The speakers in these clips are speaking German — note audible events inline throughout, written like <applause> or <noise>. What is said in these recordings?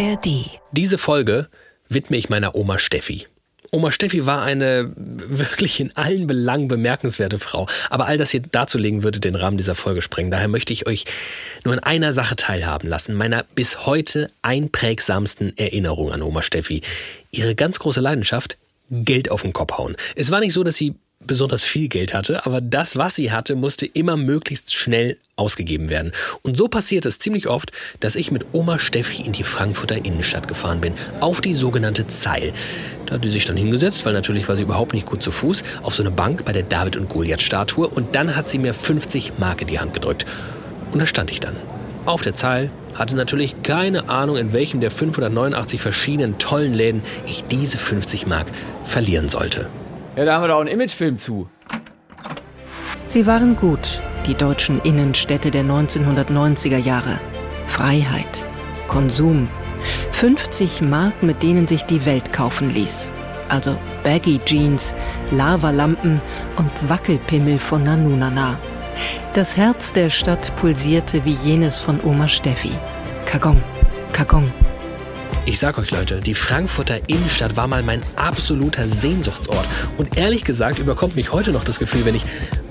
ARD. Diese Folge widme ich meiner Oma Steffi. Oma Steffi war eine wirklich in allen Belangen bemerkenswerte Frau. Aber all das hier darzulegen würde den Rahmen dieser Folge sprengen. Daher möchte ich euch nur in einer Sache teilhaben lassen. Meiner bis heute einprägsamsten Erinnerung an Oma Steffi. Ihre ganz große Leidenschaft, Geld auf den Kopf hauen. Es war nicht so, dass sie besonders viel Geld hatte, aber das, was sie hatte, musste immer möglichst schnell ausgegeben werden. Und so passiert es ziemlich oft, dass ich mit Oma Steffi in die Frankfurter Innenstadt gefahren bin, auf die sogenannte Zeil. Da hat sie sich dann hingesetzt, weil natürlich war sie überhaupt nicht gut zu Fuß, auf so eine Bank bei der David und Goliath Statue und dann hat sie mir 50 Mark in die Hand gedrückt. Und da stand ich dann. Auf der Zeil, hatte natürlich keine Ahnung, in welchem der 589 verschiedenen tollen Läden ich diese 50 Mark verlieren sollte. Ja, da haben wir doch einen Imagefilm zu. Sie waren gut, die deutschen Innenstädte der 1990er Jahre. Freiheit, Konsum, 50 Mark, mit denen sich die Welt kaufen ließ. Also Baggy Jeans, Lavalampen und Wackelpimmel von Nanunana. Das Herz der Stadt pulsierte wie jenes von Oma Steffi. Kagong, Kagong. Ich sag euch Leute, die Frankfurter Innenstadt war mal mein absoluter Sehnsuchtsort. Und ehrlich gesagt überkommt mich heute noch das Gefühl, wenn ich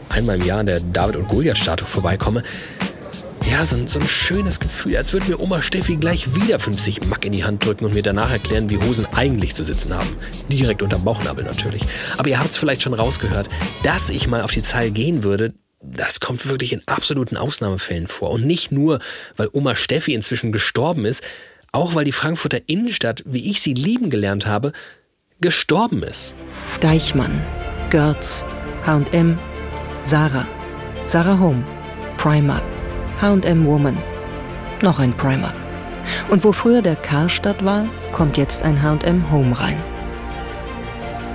einmal im Jahr an der David- und Goliath-Statue vorbeikomme, ja, so ein, so ein schönes Gefühl, als würde mir Oma Steffi gleich wieder 50 Mack in die Hand drücken und mir danach erklären, wie Hosen eigentlich zu sitzen haben. Direkt unterm Bauchnabel natürlich. Aber ihr habt es vielleicht schon rausgehört, dass ich mal auf die Zeil gehen würde, das kommt wirklich in absoluten Ausnahmefällen vor. Und nicht nur, weil Oma Steffi inzwischen gestorben ist, auch weil die Frankfurter Innenstadt, wie ich sie lieben gelernt habe, gestorben ist. Deichmann, Görz, H&M, Sarah, Sarah Home, Primark, H&M Woman, noch ein Primark. Und wo früher der Karstadt war, kommt jetzt ein H&M Home rein.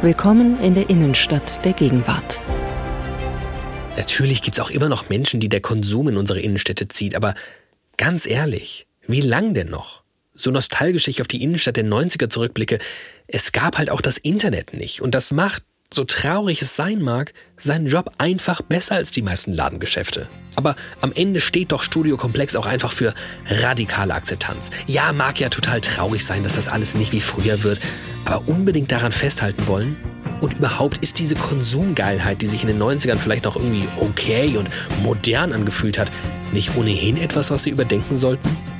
Willkommen in der Innenstadt der Gegenwart. Natürlich gibt's auch immer noch Menschen, die der Konsum in unsere Innenstädte zieht, aber ganz ehrlich, wie lang denn noch? So nostalgisch ich auf die Innenstadt der 90er zurückblicke, es gab halt auch das Internet nicht. Und das macht, so traurig es sein mag, seinen Job einfach besser als die meisten Ladengeschäfte. Aber am Ende steht doch Studio Komplex auch einfach für radikale Akzeptanz. Ja, mag ja total traurig sein, dass das alles nicht wie früher wird, aber unbedingt daran festhalten wollen? Und überhaupt ist diese Konsumgeilheit, die sich in den 90ern vielleicht noch irgendwie okay und modern angefühlt hat, nicht ohnehin etwas, was wir überdenken sollten?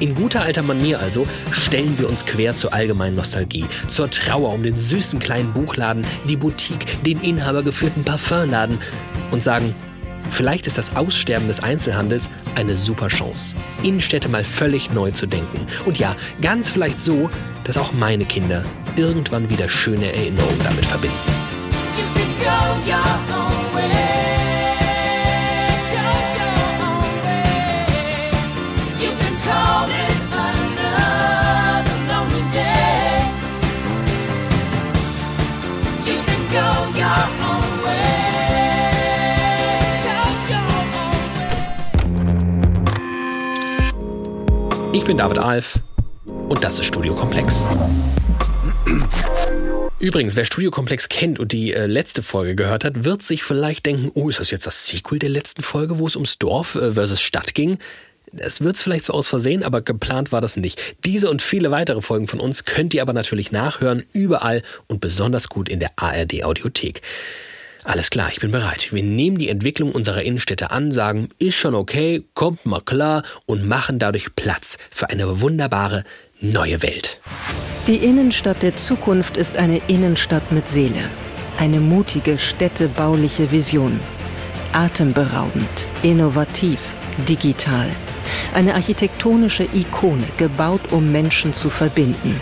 In guter alter Manier also stellen wir uns quer zur allgemeinen Nostalgie, zur Trauer um den süßen kleinen Buchladen, die Boutique, den inhabergeführten Parfumladen und sagen, vielleicht ist das Aussterben des Einzelhandels eine super Chance, Innenstädte mal völlig neu zu denken. Und ja, ganz vielleicht so, dass auch meine Kinder irgendwann wieder schöne Erinnerungen damit verbinden. Bin David Alf und das ist Studio Komplex. Übrigens, wer Studio Komplex kennt und die äh, letzte Folge gehört hat, wird sich vielleicht denken, oh, ist das jetzt das Sequel der letzten Folge, wo es ums Dorf äh, versus Stadt ging? Es wird es vielleicht so aus Versehen, aber geplant war das nicht. Diese und viele weitere Folgen von uns könnt ihr aber natürlich nachhören, überall und besonders gut in der ARD Audiothek. Alles klar, ich bin bereit. Wir nehmen die Entwicklung unserer Innenstädte an, sagen, ist schon okay, kommt mal klar und machen dadurch Platz für eine wunderbare neue Welt. Die Innenstadt der Zukunft ist eine Innenstadt mit Seele. Eine mutige städtebauliche Vision. Atemberaubend, innovativ, digital. Eine architektonische Ikone, gebaut, um Menschen zu verbinden.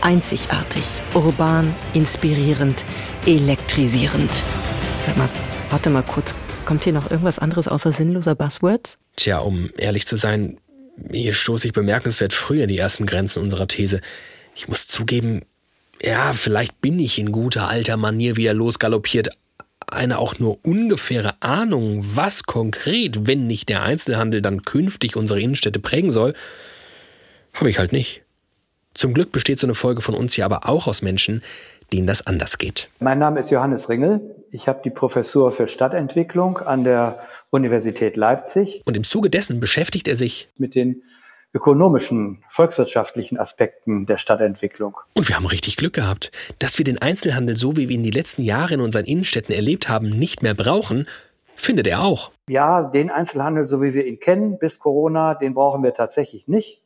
Einzigartig, urban, inspirierend, elektrisierend. Sag mal, warte mal kurz. Kommt hier noch irgendwas anderes außer sinnloser Buzzwords? Tja, um ehrlich zu sein, hier stoße ich bemerkenswert früh an die ersten Grenzen unserer These. Ich muss zugeben, ja, vielleicht bin ich in guter alter Manier wieder losgaloppiert. Eine auch nur ungefähre Ahnung, was konkret, wenn nicht der Einzelhandel dann künftig unsere Innenstädte prägen soll, habe ich halt nicht. Zum Glück besteht so eine Folge von uns hier aber auch aus Menschen, denen das anders geht. Mein Name ist Johannes Ringel. Ich habe die Professur für Stadtentwicklung an der Universität Leipzig. Und im Zuge dessen beschäftigt er sich mit den ökonomischen, volkswirtschaftlichen Aspekten der Stadtentwicklung. Und wir haben richtig Glück gehabt, dass wir den Einzelhandel, so wie wir ihn die letzten Jahre in unseren Innenstädten erlebt haben, nicht mehr brauchen, findet er auch. Ja, den Einzelhandel, so wie wir ihn kennen bis Corona, den brauchen wir tatsächlich nicht.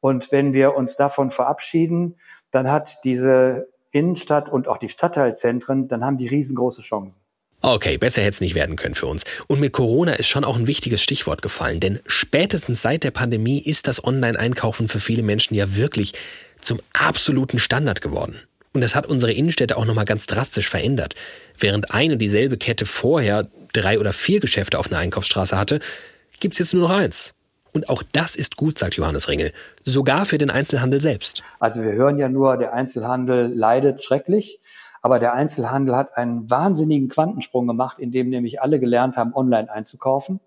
Und wenn wir uns davon verabschieden, dann hat diese Innenstadt und auch die Stadtteilzentren, dann haben die riesengroße Chancen. Okay, besser hätte es nicht werden können für uns. Und mit Corona ist schon auch ein wichtiges Stichwort gefallen, denn spätestens seit der Pandemie ist das Online-Einkaufen für viele Menschen ja wirklich zum absoluten Standard geworden. Und das hat unsere Innenstädte auch nochmal ganz drastisch verändert. Während eine dieselbe Kette vorher drei oder vier Geschäfte auf einer Einkaufsstraße hatte, gibt's jetzt nur noch eins. Und auch das ist gut, sagt Johannes Ringel. Sogar für den Einzelhandel selbst. Also wir hören ja nur, der Einzelhandel leidet schrecklich. Aber der Einzelhandel hat einen wahnsinnigen Quantensprung gemacht, indem nämlich alle gelernt haben, online einzukaufen.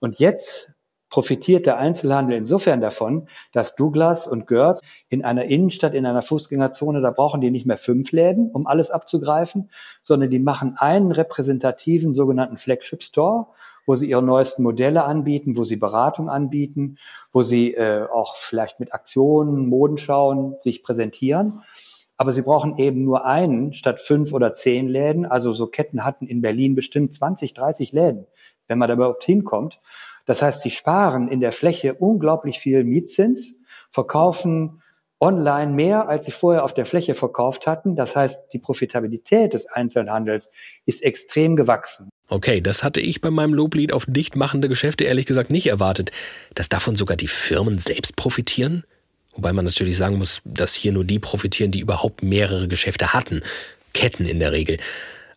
Und jetzt profitiert der Einzelhandel insofern davon, dass Douglas und Görz in einer Innenstadt, in einer Fußgängerzone, da brauchen die nicht mehr fünf Läden, um alles abzugreifen, sondern die machen einen repräsentativen sogenannten Flagship Store wo sie ihre neuesten Modelle anbieten, wo sie Beratung anbieten, wo sie äh, auch vielleicht mit Aktionen, Modenschauen sich präsentieren. Aber sie brauchen eben nur einen statt fünf oder zehn Läden. Also so Ketten hatten in Berlin bestimmt 20, 30 Läden, wenn man da überhaupt hinkommt. Das heißt, sie sparen in der Fläche unglaublich viel Mietzins, verkaufen online mehr, als sie vorher auf der Fläche verkauft hatten. Das heißt, die Profitabilität des Einzelhandels ist extrem gewachsen. Okay, das hatte ich bei meinem Loblied auf dichtmachende Geschäfte ehrlich gesagt nicht erwartet. Dass davon sogar die Firmen selbst profitieren? Wobei man natürlich sagen muss, dass hier nur die profitieren, die überhaupt mehrere Geschäfte hatten. Ketten in der Regel.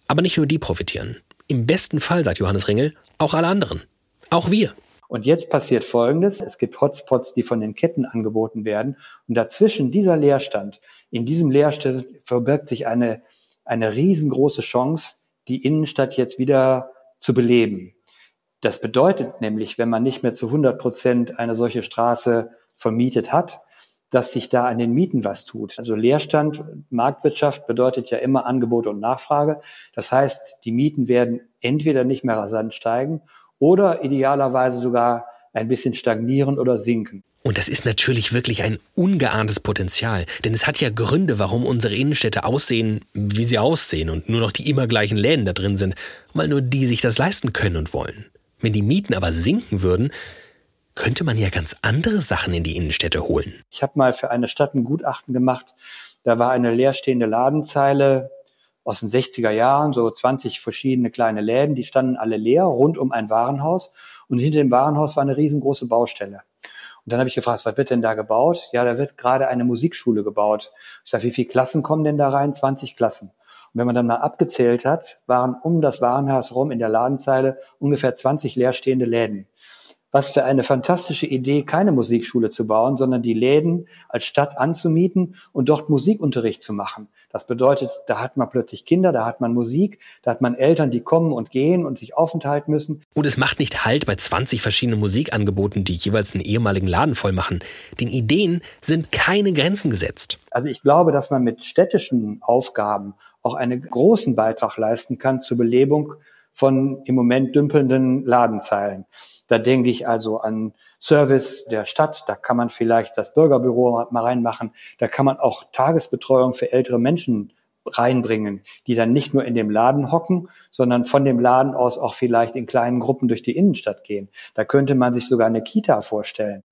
Aber nicht nur die profitieren. Im besten Fall, sagt Johannes Ringel, auch alle anderen. Auch wir. Und jetzt passiert Folgendes. Es gibt Hotspots, die von den Ketten angeboten werden. Und dazwischen dieser Leerstand, in diesem Leerstand verbirgt sich eine, eine riesengroße Chance, die Innenstadt jetzt wieder zu beleben. Das bedeutet nämlich, wenn man nicht mehr zu 100 Prozent eine solche Straße vermietet hat, dass sich da an den Mieten was tut. Also Leerstand, Marktwirtschaft bedeutet ja immer Angebot und Nachfrage. Das heißt, die Mieten werden entweder nicht mehr rasant steigen oder idealerweise sogar ein bisschen stagnieren oder sinken. Und das ist natürlich wirklich ein ungeahntes Potenzial, denn es hat ja Gründe, warum unsere Innenstädte aussehen, wie sie aussehen und nur noch die immer gleichen Läden da drin sind, weil nur die sich das leisten können und wollen. Wenn die Mieten aber sinken würden, könnte man ja ganz andere Sachen in die Innenstädte holen. Ich habe mal für eine Stadt ein Gutachten gemacht. Da war eine leerstehende Ladenzeile aus den 60er Jahren, so 20 verschiedene kleine Läden, die standen alle leer rund um ein Warenhaus und hinter dem Warenhaus war eine riesengroße Baustelle. Und dann habe ich gefragt, was wird denn da gebaut? Ja, da wird gerade eine Musikschule gebaut. Ich sage, wie viele Klassen kommen denn da rein? 20 Klassen. Und wenn man dann mal abgezählt hat, waren um das Warenhaus rum in der Ladenzeile ungefähr 20 leerstehende Läden. Was für eine fantastische Idee, keine Musikschule zu bauen, sondern die Läden als Stadt anzumieten und dort Musikunterricht zu machen. Das bedeutet, da hat man plötzlich Kinder, da hat man Musik, da hat man Eltern, die kommen und gehen und sich aufenthalten müssen. Und es macht nicht Halt bei 20 verschiedenen Musikangeboten, die jeweils einen ehemaligen Laden voll machen. Den Ideen sind keine Grenzen gesetzt. Also ich glaube, dass man mit städtischen Aufgaben auch einen großen Beitrag leisten kann zur Belebung von im Moment dümpelnden Ladenzeilen. Da denke ich also an Service der Stadt, da kann man vielleicht das Bürgerbüro mal reinmachen, da kann man auch Tagesbetreuung für ältere Menschen reinbringen, die dann nicht nur in dem Laden hocken, sondern von dem Laden aus auch vielleicht in kleinen Gruppen durch die Innenstadt gehen. Da könnte man sich sogar eine Kita vorstellen.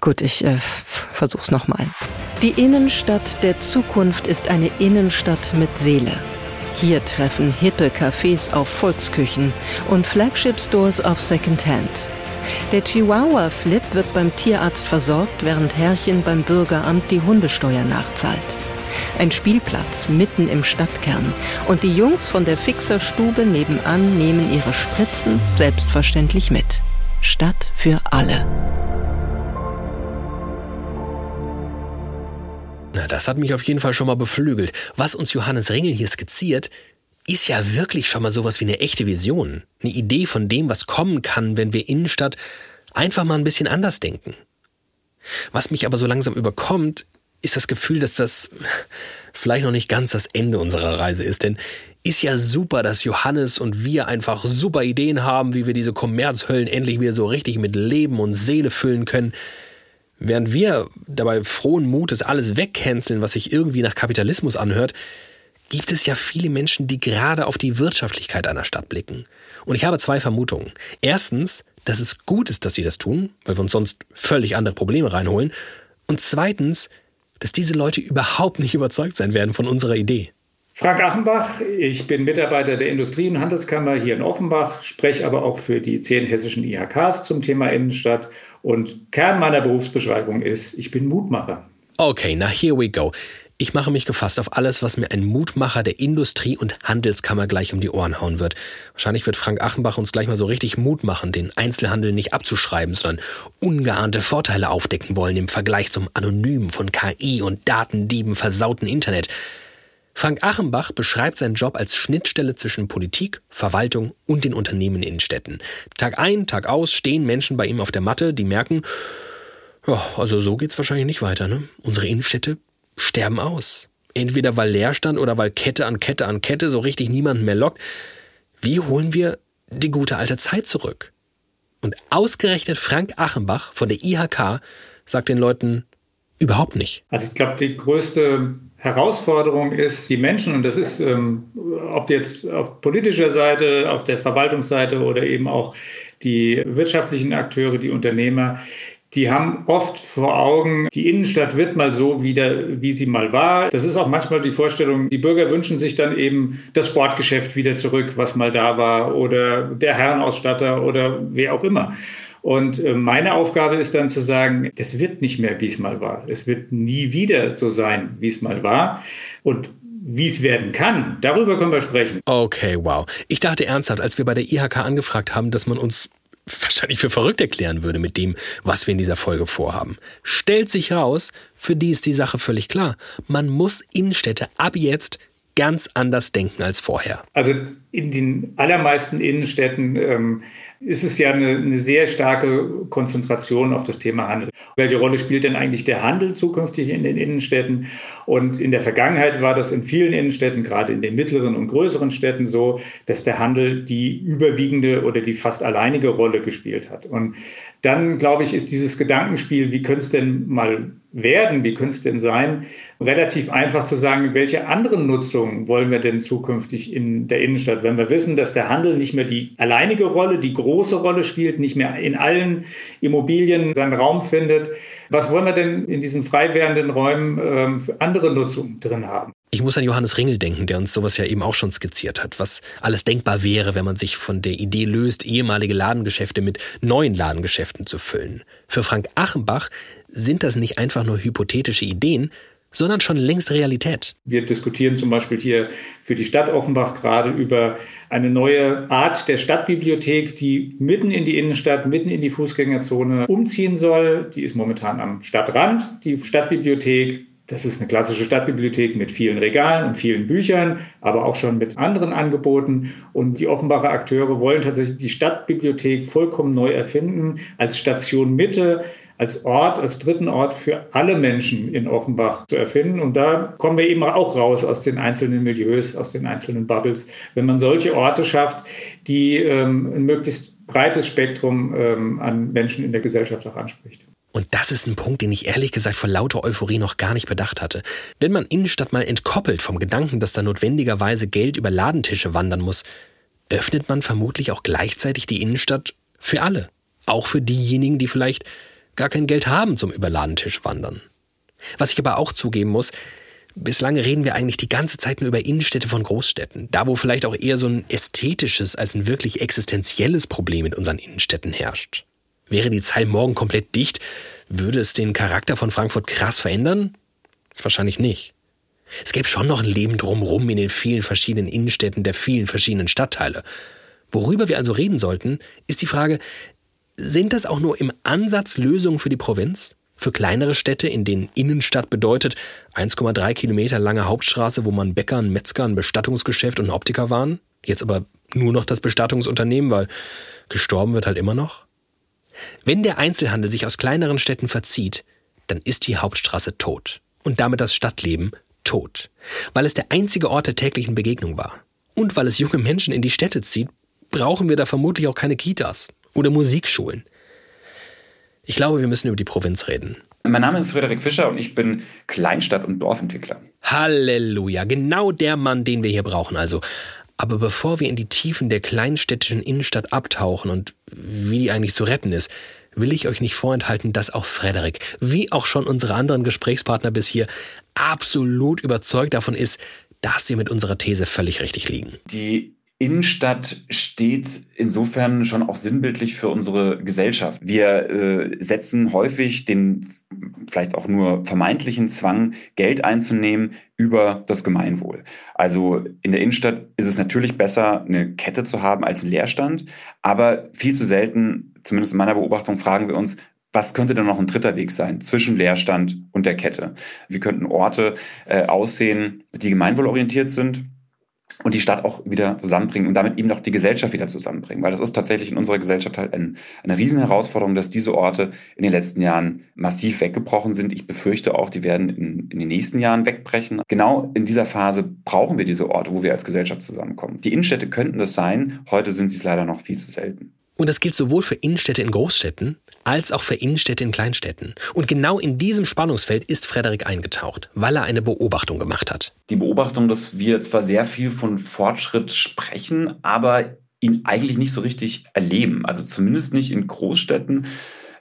Gut, ich äh, versuch's nochmal. Die Innenstadt der Zukunft ist eine Innenstadt mit Seele. Hier treffen hippe Cafés auf Volksküchen und Flagship-Stores auf Secondhand. Der Chihuahua Flip wird beim Tierarzt versorgt, während Herrchen beim Bürgeramt die Hundesteuer nachzahlt. Ein Spielplatz mitten im Stadtkern und die Jungs von der Fixerstube nebenan nehmen ihre Spritzen selbstverständlich mit. Stadt für alle. Das hat mich auf jeden Fall schon mal beflügelt. Was uns Johannes Ringel hier skizziert, ist ja wirklich schon mal sowas wie eine echte Vision. Eine Idee von dem, was kommen kann, wenn wir Innenstadt einfach mal ein bisschen anders denken. Was mich aber so langsam überkommt, ist das Gefühl, dass das vielleicht noch nicht ganz das Ende unserer Reise ist. Denn ist ja super, dass Johannes und wir einfach super Ideen haben, wie wir diese Kommerzhöllen endlich wieder so richtig mit Leben und Seele füllen können. Während wir dabei frohen Mutes alles wegcanceln, was sich irgendwie nach Kapitalismus anhört, gibt es ja viele Menschen, die gerade auf die Wirtschaftlichkeit einer Stadt blicken. Und ich habe zwei Vermutungen. Erstens, dass es gut ist, dass sie das tun, weil wir uns sonst völlig andere Probleme reinholen. Und zweitens, dass diese Leute überhaupt nicht überzeugt sein werden von unserer Idee. Frank Achenbach, ich bin Mitarbeiter der Industrie- und Handelskammer hier in Offenbach, spreche aber auch für die zehn hessischen IHKs zum Thema Innenstadt. Und Kern meiner Berufsbeschreibung ist, ich bin Mutmacher. Okay, now here we go. Ich mache mich gefasst auf alles, was mir ein Mutmacher der Industrie- und Handelskammer gleich um die Ohren hauen wird. Wahrscheinlich wird Frank Achenbach uns gleich mal so richtig Mut machen, den Einzelhandel nicht abzuschreiben, sondern ungeahnte Vorteile aufdecken wollen im Vergleich zum anonym von KI und Datendieben versauten Internet. Frank Achenbach beschreibt seinen Job als Schnittstelle zwischen Politik, Verwaltung und den Unternehmen in Städten. Tag ein, Tag aus stehen Menschen bei ihm auf der Matte, die merken, ja, also so geht's wahrscheinlich nicht weiter, ne? Unsere Innenstädte sterben aus. Entweder weil Leerstand oder weil Kette an Kette an Kette so richtig niemanden mehr lockt. Wie holen wir die gute alte Zeit zurück? Und ausgerechnet Frank Achenbach von der IHK sagt den Leuten überhaupt nicht. Also ich glaube, die größte Herausforderung ist, die Menschen, und das ist, ähm, ob jetzt auf politischer Seite, auf der Verwaltungsseite oder eben auch die wirtschaftlichen Akteure, die Unternehmer, die haben oft vor Augen, die Innenstadt wird mal so wieder, wie sie mal war. Das ist auch manchmal die Vorstellung, die Bürger wünschen sich dann eben das Sportgeschäft wieder zurück, was mal da war, oder der Herrenausstatter oder wer auch immer. Und äh, meine Aufgabe ist dann zu sagen, das wird nicht mehr, wie es mal war. Es wird nie wieder so sein, wie es mal war. Und wie es werden kann, darüber können wir sprechen. Okay, wow. Ich dachte ernsthaft, als wir bei der IHK angefragt haben, dass man uns wahrscheinlich für verrückt erklären würde mit dem, was wir in dieser Folge vorhaben. Stellt sich raus, für die ist die Sache völlig klar. Man muss Innenstädte ab jetzt ganz anders denken als vorher. Also in den allermeisten Innenstädten ähm, ist es ja eine, eine, sehr starke Konzentration auf das Thema Handel. Welche Rolle spielt denn eigentlich der Handel zukünftig in den Innenstädten? Und in der Vergangenheit war das in vielen Innenstädten, gerade in den mittleren und größeren Städten so, dass der Handel die überwiegende oder die fast alleinige Rolle gespielt hat. Und dann, glaube ich, ist dieses Gedankenspiel, wie könnte es denn mal werden, wie könnte es denn sein, relativ einfach zu sagen, welche anderen Nutzungen wollen wir denn zukünftig in der Innenstadt, wenn wir wissen, dass der Handel nicht mehr die alleinige Rolle, die große Rolle spielt, nicht mehr in allen Immobilien seinen Raum findet. Was wollen wir denn in diesen frei werdenden Räumen ähm, für andere Nutzungen drin haben? Ich muss an Johannes Ringel denken, der uns sowas ja eben auch schon skizziert hat, was alles denkbar wäre, wenn man sich von der Idee löst, ehemalige Ladengeschäfte mit neuen Ladengeschäften zu füllen. Für Frank Achenbach sind das nicht einfach nur hypothetische Ideen, sondern schon längst Realität. Wir diskutieren zum Beispiel hier für die Stadt Offenbach gerade über eine neue Art der Stadtbibliothek, die mitten in die Innenstadt, mitten in die Fußgängerzone umziehen soll. Die ist momentan am Stadtrand, die Stadtbibliothek. Das ist eine klassische Stadtbibliothek mit vielen Regalen und vielen Büchern, aber auch schon mit anderen Angeboten. Und die Offenbacher Akteure wollen tatsächlich die Stadtbibliothek vollkommen neu erfinden als Station Mitte, als Ort, als dritten Ort für alle Menschen in Offenbach zu erfinden. Und da kommen wir eben auch raus aus den einzelnen Milieus, aus den einzelnen Bubbles. Wenn man solche Orte schafft, die ähm, ein möglichst breites Spektrum ähm, an Menschen in der Gesellschaft auch anspricht. Und das ist ein Punkt, den ich ehrlich gesagt vor lauter Euphorie noch gar nicht bedacht hatte. Wenn man Innenstadt mal entkoppelt vom Gedanken, dass da notwendigerweise Geld über Ladentische wandern muss, öffnet man vermutlich auch gleichzeitig die Innenstadt für alle. Auch für diejenigen, die vielleicht gar kein Geld haben zum Überladentisch wandern. Was ich aber auch zugeben muss, bislang reden wir eigentlich die ganze Zeit nur über Innenstädte von Großstädten, da wo vielleicht auch eher so ein ästhetisches als ein wirklich existenzielles Problem in unseren Innenstädten herrscht. Wäre die Zeil morgen komplett dicht, würde es den Charakter von Frankfurt krass verändern? Wahrscheinlich nicht. Es gäbe schon noch ein Leben drumherum in den vielen verschiedenen Innenstädten der vielen verschiedenen Stadtteile. Worüber wir also reden sollten, ist die Frage, sind das auch nur im Ansatz Lösungen für die Provinz? Für kleinere Städte, in denen Innenstadt bedeutet 1,3 Kilometer lange Hauptstraße, wo man Bäcker, ein Metzger, ein Bestattungsgeschäft und Optiker waren? Jetzt aber nur noch das Bestattungsunternehmen, weil gestorben wird halt immer noch? Wenn der Einzelhandel sich aus kleineren Städten verzieht, dann ist die Hauptstraße tot. Und damit das Stadtleben tot. Weil es der einzige Ort der täglichen Begegnung war. Und weil es junge Menschen in die Städte zieht, brauchen wir da vermutlich auch keine Kitas oder Musikschulen. Ich glaube, wir müssen über die Provinz reden. Mein Name ist Frederik Fischer und ich bin Kleinstadt- und Dorfentwickler. Halleluja, genau der Mann, den wir hier brauchen also. Aber bevor wir in die Tiefen der kleinstädtischen Innenstadt abtauchen und wie die eigentlich zu retten ist, will ich euch nicht vorenthalten, dass auch Frederik, wie auch schon unsere anderen Gesprächspartner bis hier, absolut überzeugt davon ist, dass wir mit unserer These völlig richtig liegen. Die Innenstadt steht insofern schon auch sinnbildlich für unsere Gesellschaft. Wir äh, setzen häufig den vielleicht auch nur vermeintlichen Zwang, Geld einzunehmen über das Gemeinwohl. Also in der Innenstadt ist es natürlich besser, eine Kette zu haben als einen Leerstand, aber viel zu selten, zumindest in meiner Beobachtung, fragen wir uns, was könnte denn noch ein dritter Weg sein zwischen Leerstand und der Kette? Wie könnten Orte äh, aussehen, die gemeinwohlorientiert sind? Und die Stadt auch wieder zusammenbringen und damit eben auch die Gesellschaft wieder zusammenbringen. Weil das ist tatsächlich in unserer Gesellschaft halt ein, eine Riesenherausforderung, dass diese Orte in den letzten Jahren massiv weggebrochen sind. Ich befürchte auch, die werden in, in den nächsten Jahren wegbrechen. Genau in dieser Phase brauchen wir diese Orte, wo wir als Gesellschaft zusammenkommen. Die Innenstädte könnten das sein, heute sind sie es leider noch viel zu selten. Und das gilt sowohl für Innenstädte in Großstädten als auch für Innenstädte in Kleinstädten. Und genau in diesem Spannungsfeld ist Frederik eingetaucht, weil er eine Beobachtung gemacht hat. Die Beobachtung, dass wir zwar sehr viel von Fortschritt sprechen, aber ihn eigentlich nicht so richtig erleben. Also zumindest nicht in Großstädten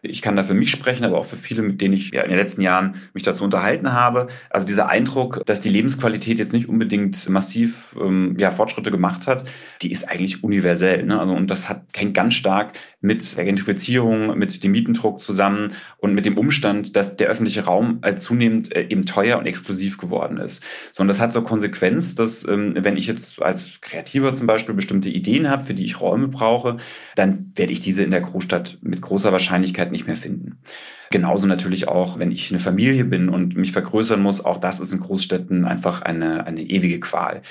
ich kann da für mich sprechen, aber auch für viele, mit denen ich ja in den letzten Jahren mich dazu unterhalten habe. Also dieser Eindruck, dass die Lebensqualität jetzt nicht unbedingt massiv ähm, ja, Fortschritte gemacht hat, die ist eigentlich universell. Ne? Also, und das hat, hängt ganz stark mit der Gentrifizierung, mit dem Mietendruck zusammen und mit dem Umstand, dass der öffentliche Raum äh, zunehmend äh, eben teuer und exklusiv geworden ist. So, und das hat so Konsequenz, dass ähm, wenn ich jetzt als Kreativer zum Beispiel bestimmte Ideen habe, für die ich Räume brauche, dann werde ich diese in der Großstadt mit großer Wahrscheinlichkeit nicht mehr finden. Genauso natürlich auch, wenn ich eine Familie bin und mich vergrößern muss, auch das ist in Großstädten einfach eine, eine ewige Qual.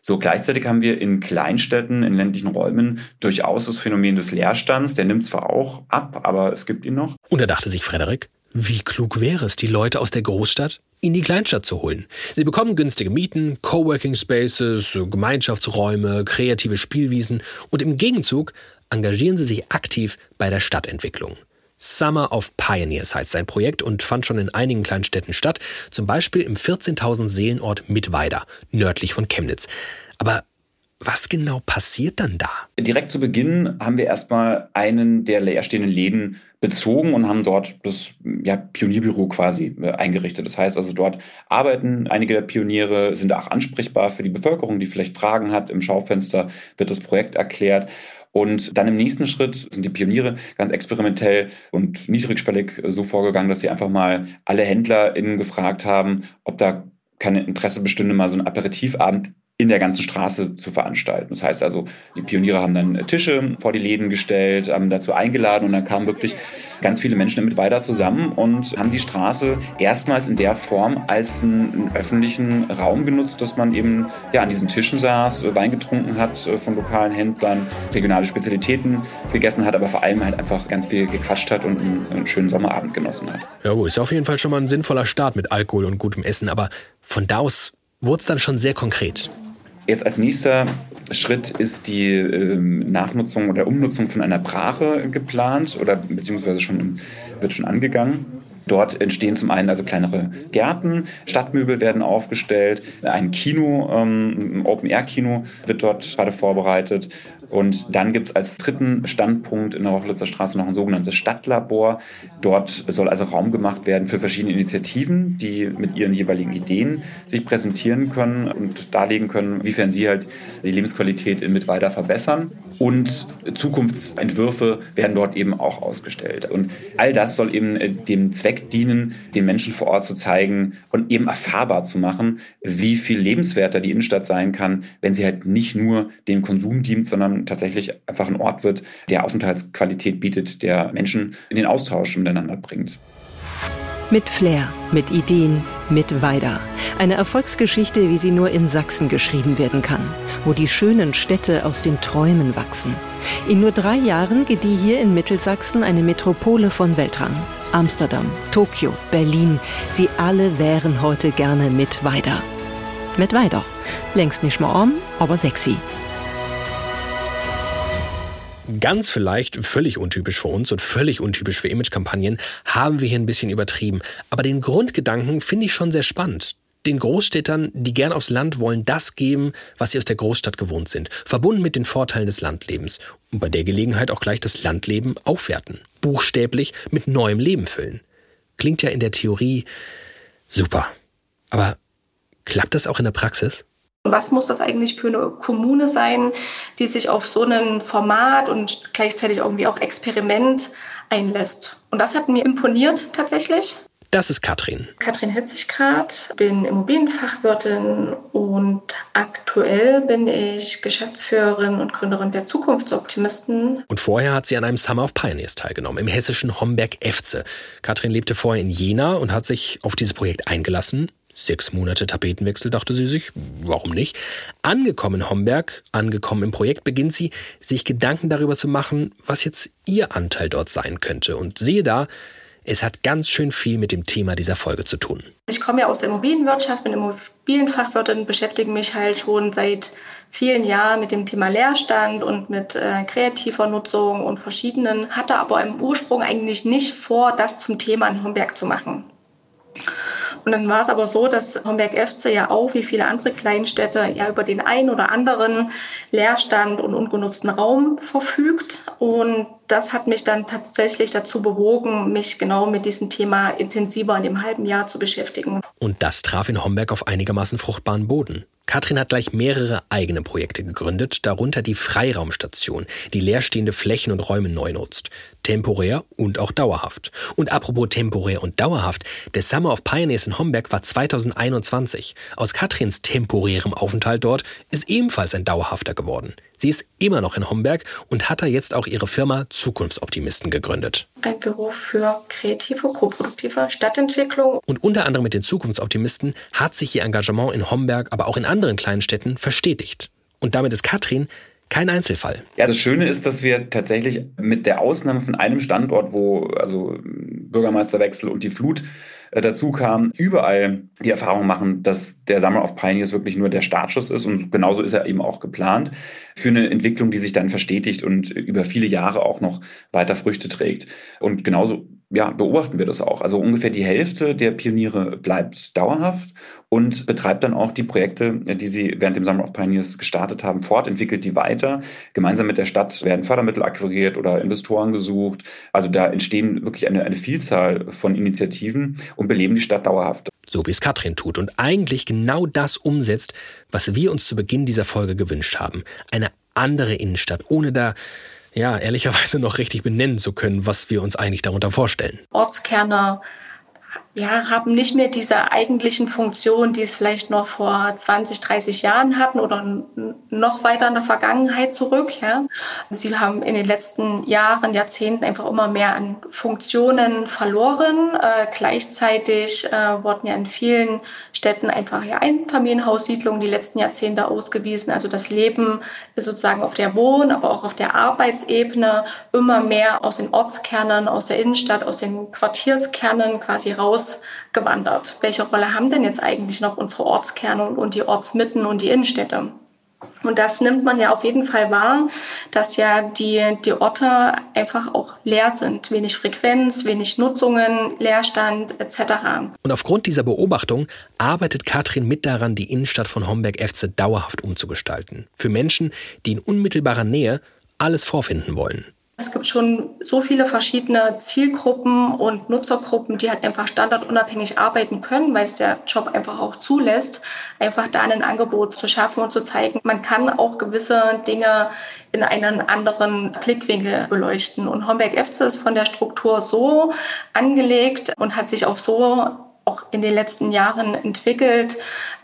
So gleichzeitig haben wir in Kleinstädten, in ländlichen Räumen durchaus das Phänomen des Leerstands. Der nimmt zwar auch ab, aber es gibt ihn noch. Und da dachte sich Frederik, wie klug wäre es, die Leute aus der Großstadt in die Kleinstadt zu holen. Sie bekommen günstige Mieten, Coworking Spaces, Gemeinschaftsräume, kreative Spielwiesen und im Gegenzug engagieren sie sich aktiv bei der Stadtentwicklung. Summer of Pioneers heißt sein Projekt und fand schon in einigen kleinen Städten statt, zum Beispiel im 14.000 Seelenort Mittweida, nördlich von Chemnitz. Aber was genau passiert dann da? Direkt zu Beginn haben wir erstmal einen der leerstehenden Läden bezogen und haben dort das ja, Pionierbüro quasi äh, eingerichtet. Das heißt also, dort arbeiten einige der Pioniere, sind auch ansprechbar für die Bevölkerung, die vielleicht Fragen hat. Im Schaufenster wird das Projekt erklärt. Und dann im nächsten Schritt sind die Pioniere ganz experimentell und niedrigschwellig so vorgegangen, dass sie einfach mal alle HändlerInnen gefragt haben, ob da kein Interesse bestünde, mal so einen Aperitivabend in der ganzen Straße zu veranstalten. Das heißt also, die Pioniere haben dann Tische vor die Läden gestellt, haben dazu eingeladen und dann kamen wirklich ganz viele Menschen mit weiter zusammen und haben die Straße erstmals in der Form als einen öffentlichen Raum genutzt, dass man eben ja an diesen Tischen saß, Wein getrunken hat von lokalen Händlern, regionale Spezialitäten gegessen hat, aber vor allem halt einfach ganz viel gequatscht hat und einen, einen schönen Sommerabend genossen hat. Ja gut, ist auf jeden Fall schon mal ein sinnvoller Start mit Alkohol und gutem Essen, aber von da aus wurde es dann schon sehr konkret. Jetzt als nächster Schritt ist die ähm, Nachnutzung oder Umnutzung von einer Brache geplant oder beziehungsweise schon wird schon angegangen. Dort entstehen zum einen also kleinere Gärten, Stadtmöbel werden aufgestellt, ein Kino, ähm, ein Open-Air-Kino wird dort gerade vorbereitet. Und dann gibt es als dritten Standpunkt in der Rochlitzer Straße noch ein sogenanntes Stadtlabor. Dort soll also Raum gemacht werden für verschiedene Initiativen, die mit ihren jeweiligen Ideen sich präsentieren können und darlegen können, wiefern sie halt die Lebensqualität in Mittweida verbessern. Und Zukunftsentwürfe werden dort eben auch ausgestellt. Und all das soll eben äh, dem Zweck dienen, den Menschen vor Ort zu zeigen und eben erfahrbar zu machen, wie viel lebenswerter die Innenstadt sein kann, wenn sie halt nicht nur dem Konsum dient, sondern tatsächlich einfach ein Ort wird, der Aufenthaltsqualität bietet, der Menschen in den Austausch miteinander bringt. Mit Flair, mit Ideen, mit Weida. Eine Erfolgsgeschichte, wie sie nur in Sachsen geschrieben werden kann, wo die schönen Städte aus den Träumen wachsen. In nur drei Jahren gedieh hier in Mittelsachsen eine Metropole von Weltrang. Amsterdam, Tokio, Berlin, sie alle wären heute gerne mit Weida. Mit Weida. Längst nicht mehr arm, aber sexy. Ganz vielleicht, völlig untypisch für uns und völlig untypisch für Imagekampagnen, haben wir hier ein bisschen übertrieben. Aber den Grundgedanken finde ich schon sehr spannend. Den Großstädtern, die gern aufs Land wollen, das geben, was sie aus der Großstadt gewohnt sind, verbunden mit den Vorteilen des Landlebens und bei der Gelegenheit auch gleich das Landleben aufwerten, buchstäblich mit neuem Leben füllen. Klingt ja in der Theorie super. Aber klappt das auch in der Praxis? Was muss das eigentlich für eine Kommune sein, die sich auf so ein Format und gleichzeitig irgendwie auch Experiment einlässt? Und das hat mir imponiert tatsächlich. Das ist Katrin. Katrin Hitziggrad, bin Immobilienfachwirtin und aktuell bin ich Geschäftsführerin und Gründerin der Zukunftsoptimisten. Und vorher hat sie an einem Summer of Pioneers teilgenommen, im hessischen Homberg-Efze. Katrin lebte vorher in Jena und hat sich auf dieses Projekt eingelassen. Sechs Monate Tapetenwechsel, dachte sie sich, warum nicht? Angekommen in Homberg, angekommen im Projekt, beginnt sie, sich Gedanken darüber zu machen, was jetzt ihr Anteil dort sein könnte. Und siehe da, es hat ganz schön viel mit dem Thema dieser Folge zu tun. Ich komme ja aus der Immobilienwirtschaft, bin Immobilienfachwirtin, beschäftige mich halt schon seit vielen Jahren mit dem Thema Leerstand und mit äh, kreativer Nutzung und verschiedenen, hatte aber im Ursprung eigentlich nicht vor, das zum Thema in Homberg zu machen. Und dann war es aber so, dass Homberg-Efze ja auch, wie viele andere Kleinstädte, ja über den einen oder anderen Leerstand und ungenutzten Raum verfügt. Und das hat mich dann tatsächlich dazu bewogen, mich genau mit diesem Thema intensiver in dem halben Jahr zu beschäftigen. Und das traf in Homberg auf einigermaßen fruchtbaren Boden. Katrin hat gleich mehrere eigene Projekte gegründet, darunter die Freiraumstation, die leerstehende Flächen und Räume neu nutzt. Temporär und auch dauerhaft. Und apropos temporär und dauerhaft, der Summer of Pioneers in Homberg war 2021. Aus Katrins temporärem Aufenthalt dort ist ebenfalls ein dauerhafter geworden. Sie ist immer noch in Homberg und hat da jetzt auch ihre Firma Zukunftsoptimisten gegründet. Ein Büro für kreative, koproduktive Stadtentwicklung. Und unter anderem mit den Zukunftsoptimisten hat sich ihr Engagement in Homberg, aber auch in anderen kleinen Städten verstetigt. Und damit ist Katrin kein Einzelfall. Ja, das Schöne ist, dass wir tatsächlich mit der Ausnahme von einem Standort, wo also Bürgermeisterwechsel und die Flut äh, dazu kam, überall die Erfahrung machen, dass der Summer of Pioneers wirklich nur der Startschuss ist und genauso ist er eben auch geplant für eine Entwicklung, die sich dann verstetigt und über viele Jahre auch noch weiter Früchte trägt. Und genauso ja, beobachten wir das auch. Also ungefähr die Hälfte der Pioniere bleibt dauerhaft und betreibt dann auch die Projekte, die sie während dem Summer of Pioneers gestartet haben, fort, entwickelt die weiter. Gemeinsam mit der Stadt werden Fördermittel akquiriert oder Investoren gesucht. Also da entstehen wirklich eine, eine Vielzahl von Initiativen und beleben die Stadt dauerhaft. So wie es Katrin tut und eigentlich genau das umsetzt, was wir uns zu Beginn dieser Folge gewünscht haben. Eine andere Innenstadt, ohne da ja, ehrlicherweise noch richtig benennen zu können, was wir uns eigentlich darunter vorstellen. Ortskerne ja, haben nicht mehr diese eigentlichen Funktionen, die es vielleicht noch vor 20, 30 Jahren hatten oder noch weiter in der Vergangenheit zurück. Ja. Sie haben in den letzten Jahren, Jahrzehnten einfach immer mehr an Funktionen verloren. Äh, gleichzeitig äh, wurden ja in vielen Städten einfach ja Einfamilienhaussiedlungen die letzten Jahrzehnte ausgewiesen. Also das Leben ist sozusagen auf der Wohn-, aber auch auf der Arbeitsebene immer mehr aus den Ortskernen, aus der Innenstadt, aus den Quartierskernen quasi raus ausgewandert. Welche Rolle haben denn jetzt eigentlich noch unsere Ortskerne und die Ortsmitten und die Innenstädte? Und das nimmt man ja auf jeden Fall wahr, dass ja die, die Orte einfach auch leer sind. Wenig Frequenz, wenig Nutzungen, Leerstand etc. Und aufgrund dieser Beobachtung arbeitet Katrin mit daran, die Innenstadt von Homberg-Efze dauerhaft umzugestalten. Für Menschen, die in unmittelbarer Nähe alles vorfinden wollen. Es gibt schon so viele verschiedene Zielgruppen und Nutzergruppen, die halt einfach standardunabhängig arbeiten können, weil es der Job einfach auch zulässt, einfach da ein Angebot zu schaffen und zu zeigen, man kann auch gewisse Dinge in einen anderen Blickwinkel beleuchten. Und Homberg Efze ist von der Struktur so angelegt und hat sich auch so auch in den letzten Jahren entwickelt,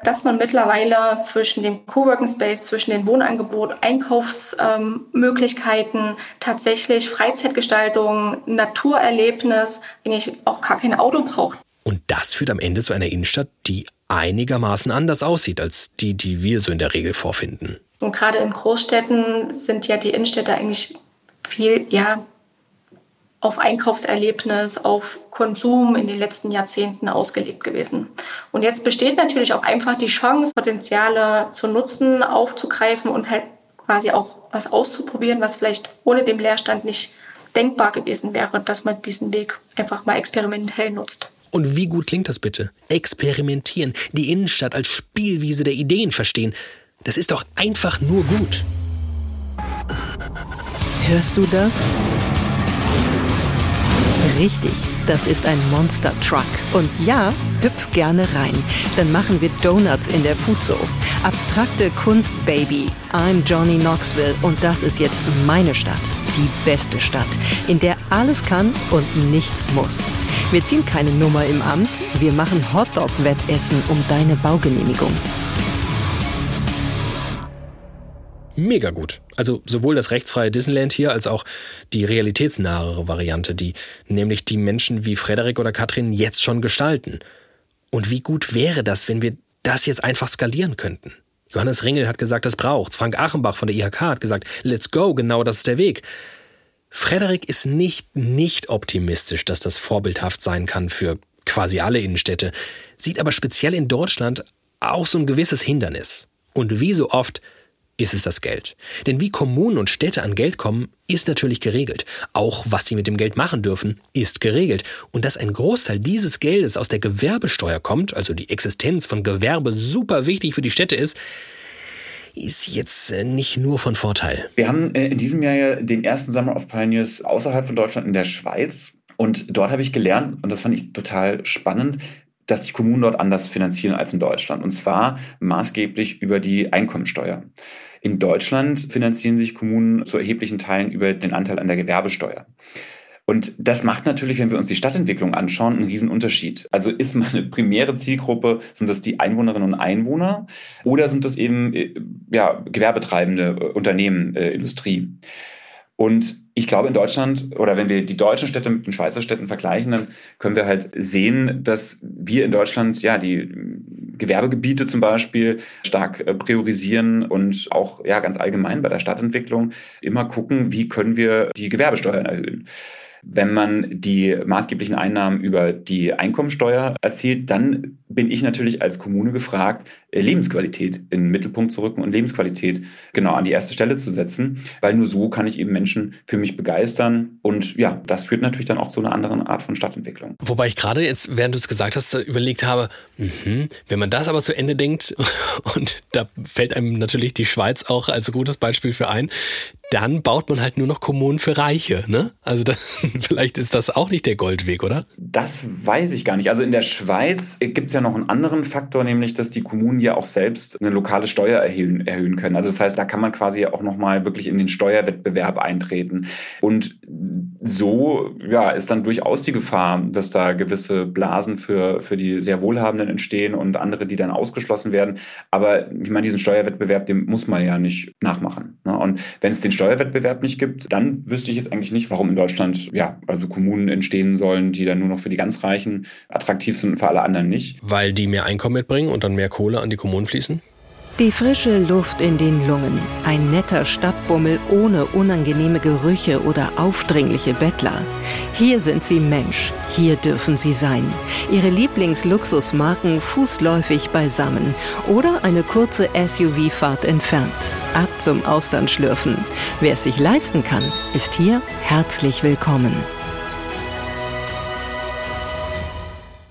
dass man mittlerweile zwischen dem Coworking Space, zwischen dem Wohnangebot, Einkaufsmöglichkeiten, tatsächlich Freizeitgestaltung, Naturerlebnis, eigentlich auch gar kein Auto braucht. Und das führt am Ende zu einer Innenstadt, die einigermaßen anders aussieht als die, die wir so in der Regel vorfinden. Und gerade in Großstädten sind ja die Innenstädte eigentlich viel, ja, auf Einkaufserlebnis, auf Konsum in den letzten Jahrzehnten ausgelebt gewesen. Und jetzt besteht natürlich auch einfach die Chance, Potenziale zu nutzen, aufzugreifen und halt quasi auch was auszuprobieren, was vielleicht ohne den Leerstand nicht denkbar gewesen wäre, dass man diesen Weg einfach mal experimentell nutzt. Und wie gut klingt das bitte? Experimentieren, die Innenstadt als Spielwiese der Ideen verstehen. Das ist doch einfach nur gut. Hörst du das? Richtig, das ist ein Monster Truck. Und ja, hüpf gerne rein. Dann machen wir Donuts in der Puzo. Abstrakte Kunst, Baby. I'm Johnny Knoxville und das ist jetzt meine Stadt. Die beste Stadt, in der alles kann und nichts muss. Wir ziehen keine Nummer im Amt, wir machen Hotdog-Wettessen um deine Baugenehmigung. Mega gut. Also sowohl das rechtsfreie Disneyland hier als auch die realitätsnahere Variante, die nämlich die Menschen wie Frederik oder Katrin jetzt schon gestalten. Und wie gut wäre das, wenn wir das jetzt einfach skalieren könnten? Johannes Ringel hat gesagt, das braucht's. Frank Achenbach von der IHK hat gesagt, let's go, genau das ist der Weg. Frederik ist nicht nicht optimistisch, dass das vorbildhaft sein kann für quasi alle Innenstädte, sieht aber speziell in Deutschland auch so ein gewisses Hindernis. Und wie so oft ist es das Geld. Denn wie Kommunen und Städte an Geld kommen, ist natürlich geregelt. Auch was sie mit dem Geld machen dürfen, ist geregelt. Und dass ein Großteil dieses Geldes aus der Gewerbesteuer kommt, also die Existenz von Gewerbe super wichtig für die Städte ist, ist jetzt äh, nicht nur von Vorteil. Wir haben äh, in diesem Jahr ja den ersten Summer of Pioneers außerhalb von Deutschland in der Schweiz. Und dort habe ich gelernt, und das fand ich total spannend, dass die Kommunen dort anders finanzieren als in Deutschland. Und zwar maßgeblich über die Einkommensteuer. In Deutschland finanzieren sich Kommunen zu erheblichen Teilen über den Anteil an der Gewerbesteuer. Und das macht natürlich, wenn wir uns die Stadtentwicklung anschauen, einen riesen Unterschied. Also ist meine primäre Zielgruppe, sind das die Einwohnerinnen und Einwohner oder sind das eben äh, ja, gewerbetreibende äh, Unternehmen, äh, Industrie? Und ich glaube, in Deutschland oder wenn wir die deutschen Städte mit den Schweizer Städten vergleichen, dann können wir halt sehen, dass wir in Deutschland ja die Gewerbegebiete zum Beispiel stark äh, priorisieren und auch ja ganz allgemein bei der Stadtentwicklung immer gucken, wie können wir die Gewerbesteuern erhöhen. Wenn man die maßgeblichen Einnahmen über die Einkommensteuer erzielt, dann bin ich natürlich als Kommune gefragt, äh, Lebensqualität in den Mittelpunkt zu rücken und Lebensqualität genau an die erste Stelle zu setzen, weil nur so kann ich eben Menschen für mich begeistern und ja, das führt natürlich dann auch zu einer anderen Art von Stadtentwicklung. Wobei ich gerade jetzt, während du es gesagt hast, überlegt habe, mh, wenn man das aber zu Ende denkt <laughs> und da fällt einem natürlich die Schweiz auch als gutes Beispiel für ein, dann baut man halt nur noch Kommunen für Reiche. Ne? Also das, <laughs> vielleicht ist das auch nicht der Goldweg, oder? Das weiß ich gar nicht. Also in der Schweiz gibt es ja noch einen anderen Faktor, nämlich dass die Kommunen ja auch selbst eine lokale Steuer erhöhen, erhöhen können. Also das heißt, da kann man quasi auch nochmal wirklich in den Steuerwettbewerb eintreten. Und so ja, ist dann durchaus die Gefahr, dass da gewisse Blasen für, für die sehr Wohlhabenden entstehen und andere, die dann ausgeschlossen werden. Aber ich meine, diesen Steuerwettbewerb, den muss man ja nicht nachmachen. Ne? Und wenn es den Steuerwettbewerb nicht gibt, dann wüsste ich jetzt eigentlich nicht, warum in Deutschland ja also Kommunen entstehen sollen, die dann nur noch für die ganz Reichen attraktiv sind und für alle anderen nicht. Weil die mehr Einkommen mitbringen und dann mehr Kohle an die Kommunen fließen? Die frische Luft in den Lungen, ein netter Stadtbummel ohne unangenehme Gerüche oder aufdringliche Bettler. Hier sind sie Mensch, hier dürfen sie sein. Ihre Lieblingsluxusmarken fußläufig beisammen oder eine kurze SUV-Fahrt entfernt. Ab zum Austernschlürfen. Wer es sich leisten kann, ist hier herzlich willkommen.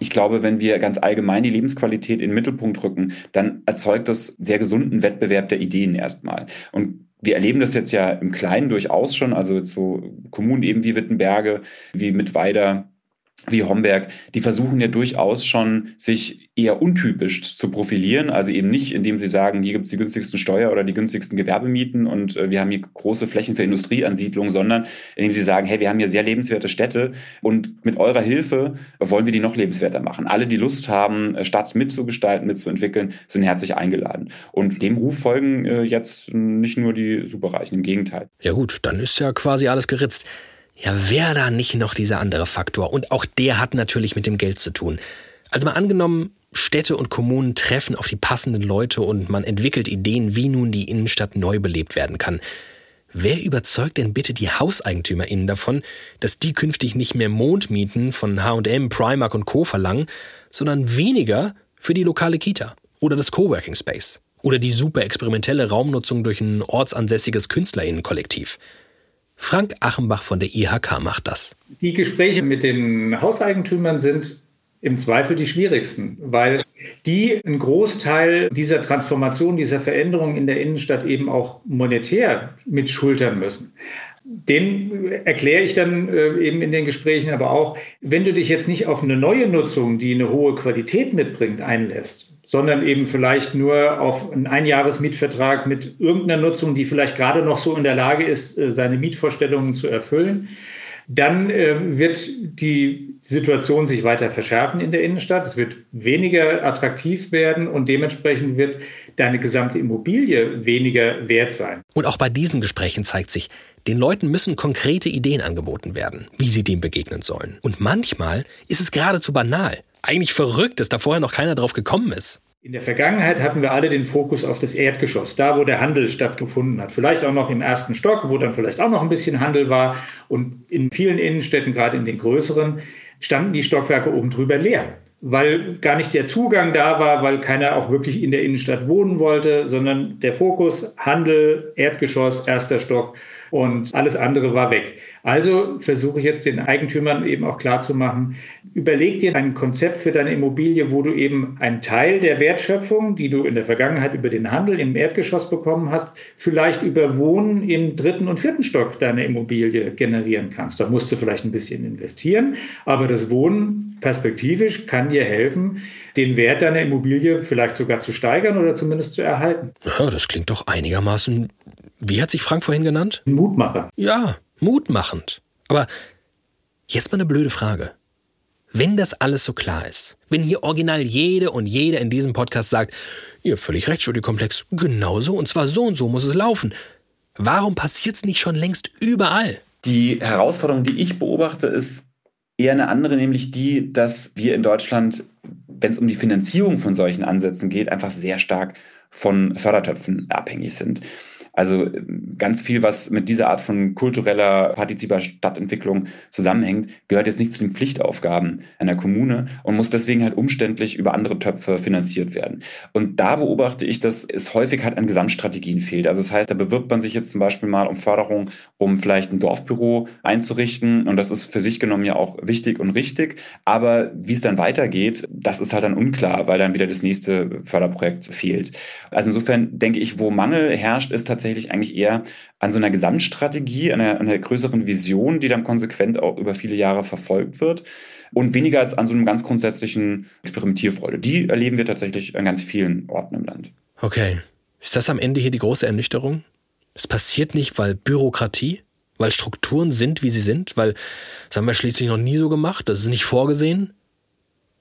Ich glaube, wenn wir ganz allgemein die Lebensqualität in den Mittelpunkt rücken, dann erzeugt das sehr gesunden Wettbewerb der Ideen erstmal. Und wir erleben das jetzt ja im Kleinen durchaus schon, also so Kommunen eben wie Wittenberge, wie Mittweida, wie Homberg, die versuchen ja durchaus schon, sich eher untypisch zu profilieren. Also eben nicht, indem sie sagen, hier gibt es die günstigsten Steuer- oder die günstigsten Gewerbemieten und äh, wir haben hier große Flächen für Industrieansiedlung, sondern indem sie sagen, hey, wir haben hier sehr lebenswerte Städte und mit eurer Hilfe wollen wir die noch lebenswerter machen. Alle, die Lust haben, äh, Stadt mitzugestalten, mitzuentwickeln, sind herzlich eingeladen. Und dem Ruf folgen äh, jetzt nicht nur die Superreichen, im Gegenteil. Ja gut, dann ist ja quasi alles geritzt. Ja, wäre da nicht noch dieser andere Faktor? Und auch der hat natürlich mit dem Geld zu tun. Also mal angenommen, Städte und Kommunen treffen auf die passenden Leute und man entwickelt Ideen, wie nun die Innenstadt neu belebt werden kann. Wer überzeugt denn bitte die HauseigentümerInnen davon, dass die künftig nicht mehr Mondmieten von H&M, Primark und Co. verlangen, sondern weniger für die lokale Kita oder das Coworking Space? Oder die super experimentelle Raumnutzung durch ein ortsansässiges Künstlerinnenkollektiv. Frank Achenbach von der IHK macht das. Die Gespräche mit den Hauseigentümern sind im Zweifel die schwierigsten, weil die einen Großteil dieser Transformation, dieser Veränderung in der Innenstadt eben auch monetär mitschultern müssen. Den erkläre ich dann äh, eben in den Gesprächen aber auch, wenn du dich jetzt nicht auf eine neue Nutzung, die eine hohe Qualität mitbringt, einlässt, sondern eben vielleicht nur auf einen Einjahresmietvertrag mit irgendeiner Nutzung, die vielleicht gerade noch so in der Lage ist, äh, seine Mietvorstellungen zu erfüllen, dann äh, wird die Situation sich weiter verschärfen in der Innenstadt. Es wird weniger attraktiv werden und dementsprechend wird deine gesamte Immobilie weniger wert sein. Und auch bei diesen Gesprächen zeigt sich, den Leuten müssen konkrete Ideen angeboten werden, wie sie dem begegnen sollen. Und manchmal ist es geradezu banal. Eigentlich verrückt, dass da vorher noch keiner drauf gekommen ist. In der Vergangenheit hatten wir alle den Fokus auf das Erdgeschoss, da wo der Handel stattgefunden hat. Vielleicht auch noch im ersten Stock, wo dann vielleicht auch noch ein bisschen Handel war. Und in vielen Innenstädten, gerade in den größeren, standen die Stockwerke oben drüber leer, weil gar nicht der Zugang da war, weil keiner auch wirklich in der Innenstadt wohnen wollte, sondern der Fokus Handel, Erdgeschoss, erster Stock und alles andere war weg. Also versuche ich jetzt den Eigentümern eben auch klarzumachen, überleg dir ein Konzept für deine Immobilie, wo du eben einen Teil der Wertschöpfung, die du in der Vergangenheit über den Handel im Erdgeschoss bekommen hast, vielleicht über Wohnen im dritten und vierten Stock deiner Immobilie generieren kannst. Da musst du vielleicht ein bisschen investieren, aber das Wohnen perspektivisch kann dir helfen, den Wert deiner Immobilie vielleicht sogar zu steigern oder zumindest zu erhalten. Ja, das klingt doch einigermaßen wie hat sich Frank vorhin genannt? Mutmacher. Ja, mutmachend. Aber jetzt mal eine blöde Frage. Wenn das alles so klar ist, wenn hier original jede und jeder in diesem Podcast sagt, ihr habt völlig recht, Studiokomplex, genau so und zwar so und so muss es laufen. Warum passiert es nicht schon längst überall? Die Herausforderung, die ich beobachte, ist eher eine andere, nämlich die, dass wir in Deutschland, wenn es um die Finanzierung von solchen Ansätzen geht, einfach sehr stark von Fördertöpfen abhängig sind. Also ganz viel, was mit dieser Art von kultureller, partizipativer Stadtentwicklung zusammenhängt, gehört jetzt nicht zu den Pflichtaufgaben einer Kommune und muss deswegen halt umständlich über andere Töpfe finanziert werden. Und da beobachte ich, dass es häufig halt an Gesamtstrategien fehlt. Also das heißt, da bewirbt man sich jetzt zum Beispiel mal um Förderung, um vielleicht ein Dorfbüro einzurichten. Und das ist für sich genommen ja auch wichtig und richtig. Aber wie es dann weitergeht, das ist halt dann unklar, weil dann wieder das nächste Förderprojekt fehlt. Also insofern denke ich, wo Mangel herrscht, ist tatsächlich tatsächlich eigentlich eher an so einer Gesamtstrategie, einer, einer größeren Vision, die dann konsequent auch über viele Jahre verfolgt wird und weniger als an so einem ganz grundsätzlichen Experimentierfreude. Die erleben wir tatsächlich an ganz vielen Orten im Land. Okay. Ist das am Ende hier die große Ernüchterung? Es passiert nicht, weil Bürokratie, weil Strukturen sind, wie sie sind, weil, das haben wir schließlich noch nie so gemacht, das ist nicht vorgesehen.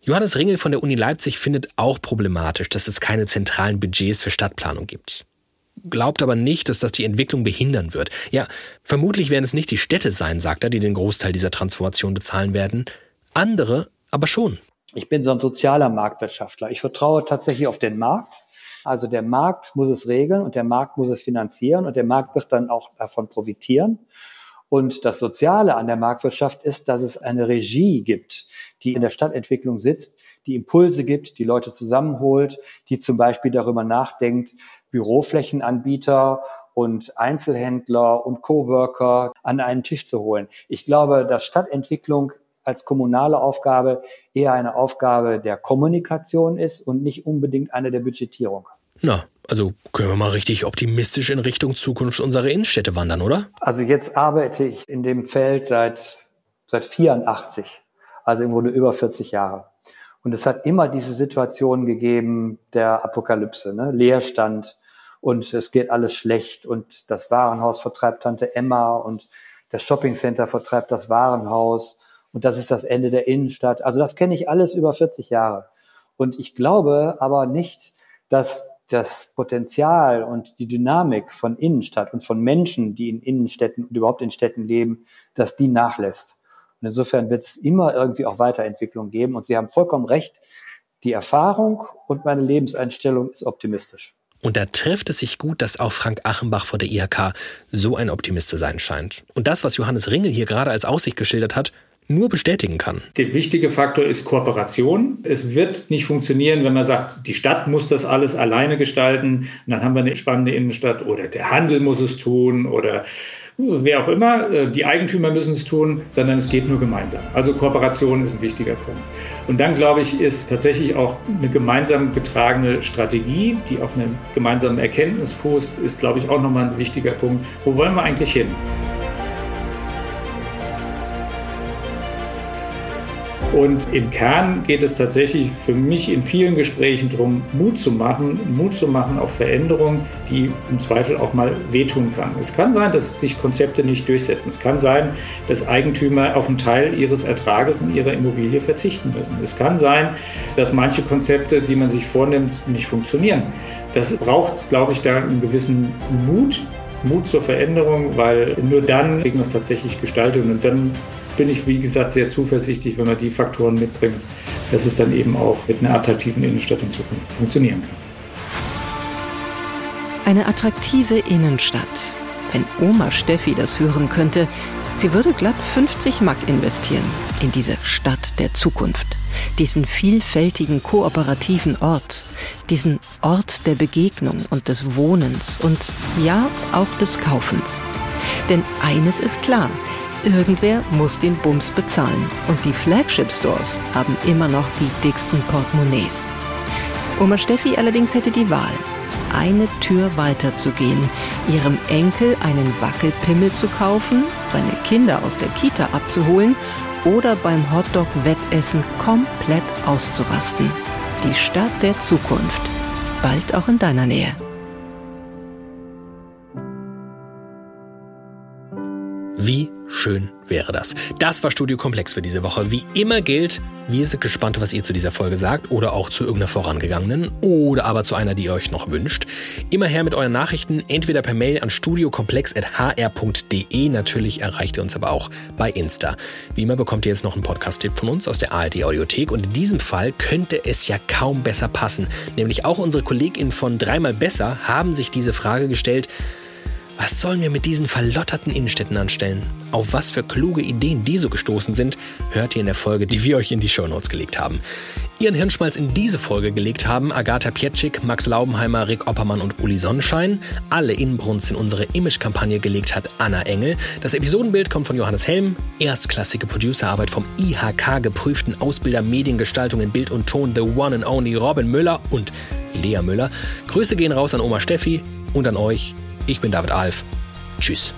Johannes Ringel von der Uni Leipzig findet auch problematisch, dass es keine zentralen Budgets für Stadtplanung gibt glaubt aber nicht, dass das die Entwicklung behindern wird. Ja, vermutlich werden es nicht die Städte sein, sagt er, die den Großteil dieser Transformation bezahlen werden. Andere aber schon. Ich bin so ein sozialer Marktwirtschaftler. Ich vertraue tatsächlich auf den Markt. Also der Markt muss es regeln und der Markt muss es finanzieren und der Markt wird dann auch davon profitieren. Und das Soziale an der Marktwirtschaft ist, dass es eine Regie gibt, die in der Stadtentwicklung sitzt, die Impulse gibt, die Leute zusammenholt, die zum Beispiel darüber nachdenkt, Büroflächenanbieter und Einzelhändler und Coworker an einen Tisch zu holen. Ich glaube, dass Stadtentwicklung als kommunale Aufgabe eher eine Aufgabe der Kommunikation ist und nicht unbedingt eine der Budgetierung. Na, also können wir mal richtig optimistisch in Richtung Zukunft unserer Innenstädte wandern, oder? Also jetzt arbeite ich in dem Feld seit, seit 84, also im Grunde über 40 Jahre. Und es hat immer diese Situation gegeben der Apokalypse, ne? Leerstand und es geht alles schlecht und das Warenhaus vertreibt Tante Emma und das Shoppingcenter vertreibt das Warenhaus und das ist das Ende der Innenstadt. Also das kenne ich alles über 40 Jahre. Und ich glaube aber nicht, dass das Potenzial und die Dynamik von Innenstadt und von Menschen, die in Innenstädten und überhaupt in Städten leben, dass die nachlässt. Und insofern wird es immer irgendwie auch Weiterentwicklung geben. Und Sie haben vollkommen recht. Die Erfahrung und meine Lebenseinstellung ist optimistisch. Und da trifft es sich gut, dass auch Frank Achenbach von der IHK so ein Optimist zu sein scheint. Und das, was Johannes Ringel hier gerade als Aussicht geschildert hat, nur bestätigen kann. Der wichtige Faktor ist Kooperation. Es wird nicht funktionieren, wenn man sagt, die Stadt muss das alles alleine gestalten, und dann haben wir eine spannende Innenstadt oder der Handel muss es tun oder wer auch immer, äh, die Eigentümer müssen es tun, sondern es geht nur gemeinsam. Also Kooperation ist ein wichtiger Punkt. Und dann, glaube ich, ist tatsächlich auch eine gemeinsam getragene Strategie, die auf einer gemeinsamen Erkenntnis fußt, ist, glaube ich, auch nochmal ein wichtiger Punkt. Wo wollen wir eigentlich hin? Und im Kern geht es tatsächlich für mich in vielen Gesprächen darum, Mut zu machen, Mut zu machen auf Veränderungen, die im Zweifel auch mal wehtun kann. Es kann sein, dass sich Konzepte nicht durchsetzen. Es kann sein, dass Eigentümer auf einen Teil ihres Ertrages in ihrer Immobilie verzichten müssen. Es kann sein, dass manche Konzepte, die man sich vornimmt, nicht funktionieren. Das braucht, glaube ich, da einen gewissen Mut, Mut zur Veränderung, weil nur dann kriegen wir es tatsächlich gestaltet und dann bin ich, wie gesagt, sehr zuversichtlich, wenn man die Faktoren mitbringt, dass es dann eben auch mit einer attraktiven Innenstadt in Zukunft funktionieren kann. Eine attraktive Innenstadt. Wenn Oma Steffi das hören könnte, sie würde glatt 50 Mack investieren in diese Stadt der Zukunft, diesen vielfältigen kooperativen Ort, diesen Ort der Begegnung und des Wohnens und ja auch des Kaufens. Denn eines ist klar, Irgendwer muss den Bums bezahlen. Und die Flagship-Stores haben immer noch die dicksten Portemonnaies. Oma Steffi allerdings hätte die Wahl, eine Tür weiter zu gehen, ihrem Enkel einen Wackelpimmel zu kaufen, seine Kinder aus der Kita abzuholen oder beim Hotdog-Wettessen komplett auszurasten. Die Stadt der Zukunft. Bald auch in deiner Nähe. Wie schön wäre das. Das war Studio Komplex für diese Woche. Wie immer gilt, wir sind gespannt, was ihr zu dieser Folge sagt oder auch zu irgendeiner vorangegangenen oder aber zu einer, die ihr euch noch wünscht. Immer her mit euren Nachrichten, entweder per Mail an studiokomplex.hr.de. Natürlich erreicht ihr uns aber auch bei Insta. Wie immer bekommt ihr jetzt noch einen Podcast-Tipp von uns aus der ARD Audiothek und in diesem Fall könnte es ja kaum besser passen. Nämlich auch unsere KollegInnen von Dreimal Besser haben sich diese Frage gestellt, was sollen wir mit diesen verlotterten Innenstädten anstellen? Auf was für kluge Ideen die so gestoßen sind, hört ihr in der Folge, die wir euch in die Shownotes gelegt haben. Ihren Hirnschmalz in diese Folge gelegt haben Agatha Pietschik, Max Laubenheimer, Rick Oppermann und Uli Sonnenschein. Alle Innenbrunst in unsere Image-Kampagne gelegt hat Anna Engel. Das Episodenbild kommt von Johannes Helm. Erstklassige Producerarbeit vom IHK geprüften Ausbilder Mediengestaltung in Bild und Ton The One and Only Robin Müller und Lea Müller. Grüße gehen raus an Oma Steffi und an euch. Ich bin David Alf. Tschüss.